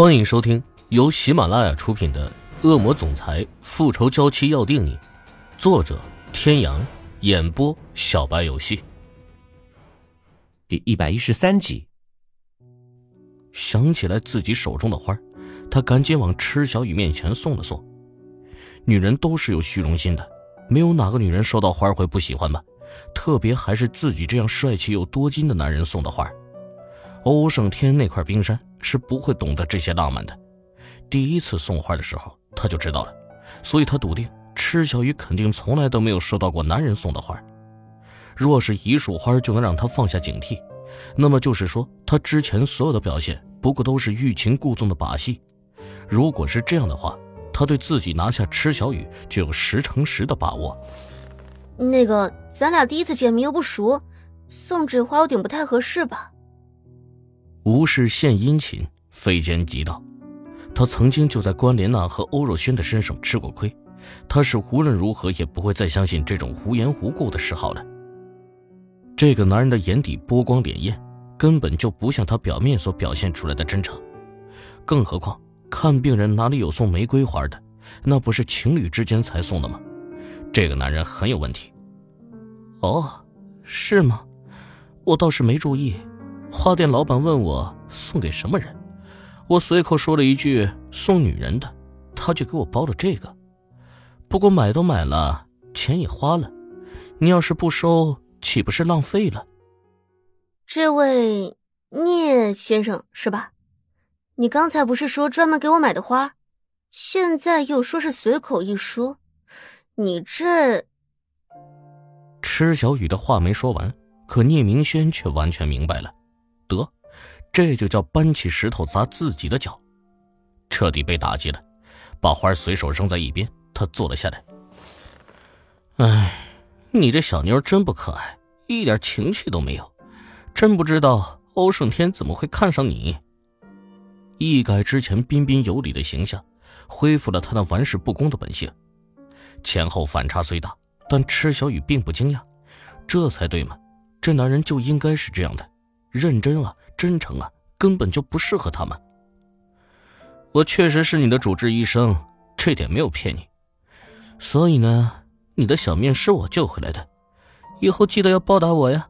欢迎收听由喜马拉雅出品的《恶魔总裁复仇娇妻要定你》，作者：天阳，演播：小白游戏。第一百一十三集。想起来自己手中的花，他赶紧往池小雨面前送了送。女人都是有虚荣心的，没有哪个女人收到花会不喜欢吧？特别还是自己这样帅气又多金的男人送的花。欧胜天那块冰山是不会懂得这些浪漫的。第一次送花的时候，他就知道了，所以他笃定池小雨肯定从来都没有收到过男人送的花。若是一束花就能让他放下警惕，那么就是说他之前所有的表现不过都是欲擒故纵的把戏。如果是这样的话，他对自己拿下池小雨就有十成十的把握。那个，咱俩第一次见面又不熟，送这花有点不太合适吧？无事献殷勤，非奸即盗。他曾经就在关莲娜和欧若轩的身上吃过亏，他是无论如何也不会再相信这种无缘无故的嗜好了。这个男人的眼底波光潋滟，根本就不像他表面所表现出来的真诚。更何况，看病人哪里有送玫瑰花的？那不是情侣之间才送的吗？这个男人很有问题。哦，是吗？我倒是没注意。花店老板问我送给什么人，我随口说了一句送女人的，他就给我包了这个。不过买都买了，钱也花了，你要是不收，岂不是浪费了？这位聂先生是吧？你刚才不是说专门给我买的花，现在又说是随口一说，你这……池小雨的话没说完，可聂明轩却完全明白了。得，这就叫搬起石头砸自己的脚，彻底被打击了，把花随手扔在一边。他坐了下来。哎，你这小妞真不可爱，一点情趣都没有，真不知道欧胜天怎么会看上你。一改之前彬彬有礼的形象，恢复了他那玩世不恭的本性。前后反差虽大，但池小雨并不惊讶，这才对嘛，这男人就应该是这样的。认真啊，真诚啊，根本就不适合他们。我确实是你的主治医生，这点没有骗你。所以呢，你的小命是我救回来的，以后记得要报答我呀。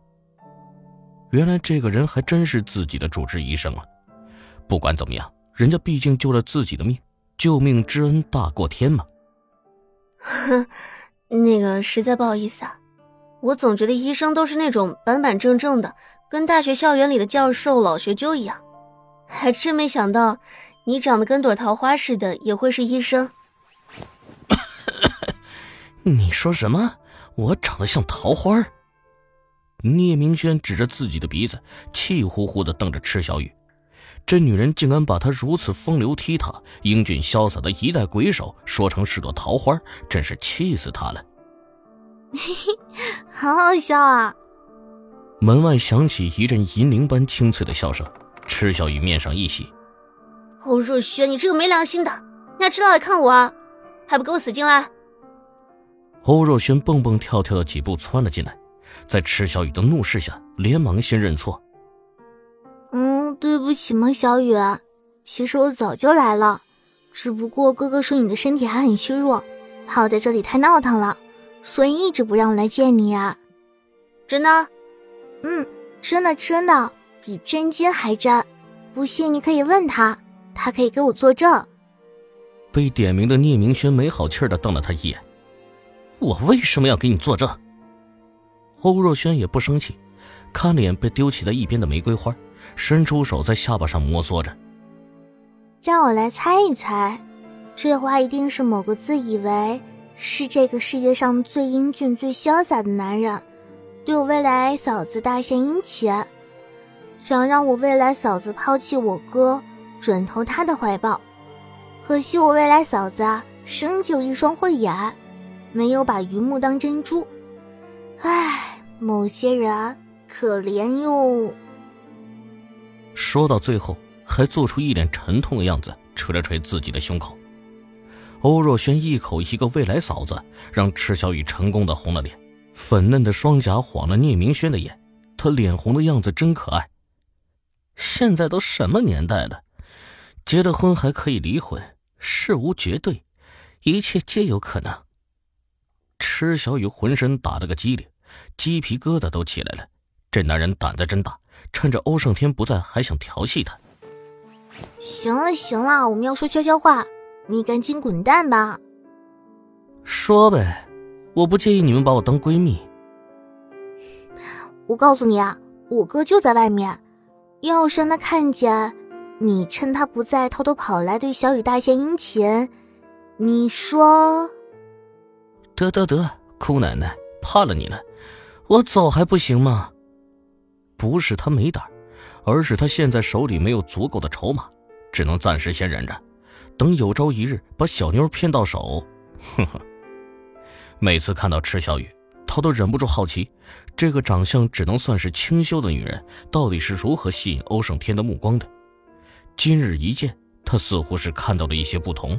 原来这个人还真是自己的主治医生啊！不管怎么样，人家毕竟救了自己的命，救命之恩大过天嘛。哼，那个实在不好意思啊，我总觉得医生都是那种板板正正的。跟大学校园里的教授、老学究一样，还真没想到你长得跟朵桃花似的，也会是医生。你说什么？我长得像桃花？聂明轩指着自己的鼻子，气呼呼的瞪着池小雨。这女人竟敢把他如此风流倜傥、英俊潇洒的一代鬼手说成是朵桃花，真是气死他了。嘿嘿，好好笑啊！门外响起一阵银铃般清脆的笑声，池小雨面上一喜。欧若轩，你这个没良心的，你还知道来看我啊？还不给我死进来！欧若轩蹦蹦跳跳的几步窜了进来，在池小雨的怒视下，连忙先认错。嗯，对不起，孟小雨，其实我早就来了，只不过哥哥说你的身体还很虚弱，怕我在这里太闹腾了，所以一直不让我来见你啊。真的？嗯，真的真的比真金还真，不信你可以问他，他可以给我作证。被点名的聂明轩没好气的瞪了他一眼：“我为什么要给你作证？”欧若轩也不生气，看了眼被丢弃在一边的玫瑰花，伸出手在下巴上摩挲着：“让我来猜一猜，这花一定是某个自以为是这个世界上最英俊、最潇洒的男人。”对我未来嫂子大献殷勤，想让我未来嫂子抛弃我哥，转投他的怀抱。可惜我未来嫂子啊，生就一双慧眼，没有把榆木当珍珠。唉，某些人可怜哟。说到最后，还做出一脸沉痛的样子，捶了捶自己的胸口。欧若轩一口一个未来嫂子，让池小雨成功的红了脸。粉嫩的双颊晃了聂明轩的眼，他脸红的样子真可爱。现在都什么年代了，结了婚还可以离婚，事无绝对，一切皆有可能。池小雨浑身打了个激灵，鸡皮疙瘩都起来了。这男人胆子真大，趁着欧胜天不在，还想调戏他。行了行了，我们要说悄悄话，你赶紧滚蛋吧。说呗，我不介意你们把我当闺蜜。我告诉你啊，我哥就在外面，要是让他看见你趁他不在偷偷跑来对小雨大献殷勤，你说？得得得，姑奶奶怕了你了，我走还不行吗？不是他没胆，而是他现在手里没有足够的筹码，只能暂时先忍着，等有朝一日把小妞骗到手。哼哼。每次看到池小雨，他都忍不住好奇，这个长相只能算是清秀的女人，到底是如何吸引欧胜天的目光的。今日一见，他似乎是看到了一些不同，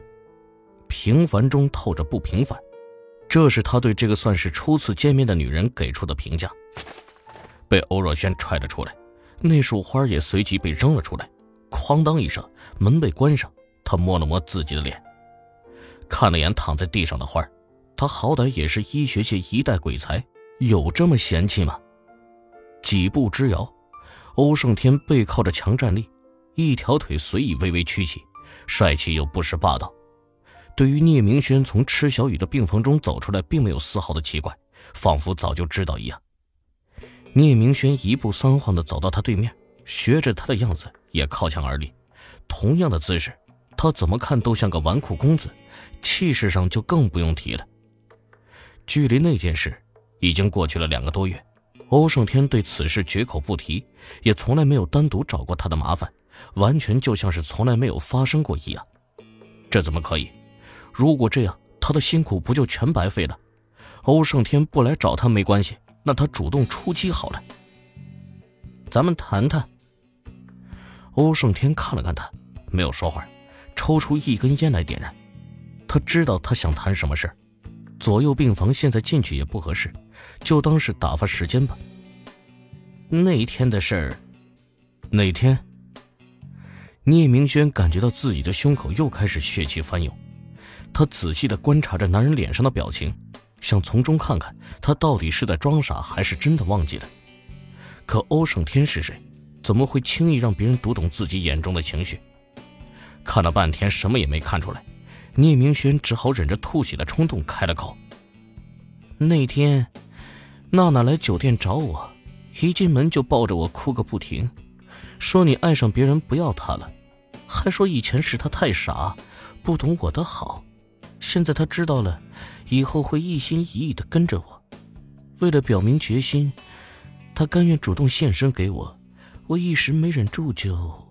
平凡中透着不平凡。这是他对这个算是初次见面的女人给出的评价。被欧若轩踹了出来，那束花也随即被扔了出来，哐当一声，门被关上。他摸了摸自己的脸，看了眼躺在地上的花他好歹也是医学界一代鬼才，有这么嫌弃吗？几步之遥，欧胜天背靠着墙站立，一条腿随意微微曲起，帅气又不失霸道。对于聂明轩从池小雨的病房中走出来，并没有丝毫的奇怪，仿佛早就知道一样。聂明轩一步三晃的走到他对面，学着他的样子也靠墙而立，同样的姿势，他怎么看都像个纨绔公子，气势上就更不用提了。距离那件事已经过去了两个多月，欧胜天对此事绝口不提，也从来没有单独找过他的麻烦，完全就像是从来没有发生过一样。这怎么可以？如果这样，他的辛苦不就全白费了？欧胜天不来找他没关系，那他主动出击好了。咱们谈谈。欧胜天看了看他，没有说话，抽出一根烟来点燃。他知道他想谈什么事左右病房现在进去也不合适，就当是打发时间吧。那一天的事儿，哪天？聂明轩感觉到自己的胸口又开始血气翻涌。他仔细的观察着男人脸上的表情，想从中看看他到底是在装傻还是真的忘记了。可欧胜天是谁？怎么会轻易让别人读懂自己眼中的情绪？看了半天，什么也没看出来，聂明轩只好忍着吐血的冲动开了口：“那天，娜娜来酒店找我，一进门就抱着我哭个不停，说你爱上别人不要她了，还说以前是她太傻，不懂我的好。”现在他知道了，以后会一心一意的跟着我。为了表明决心，他甘愿主动献身给我。我一时没忍住，就……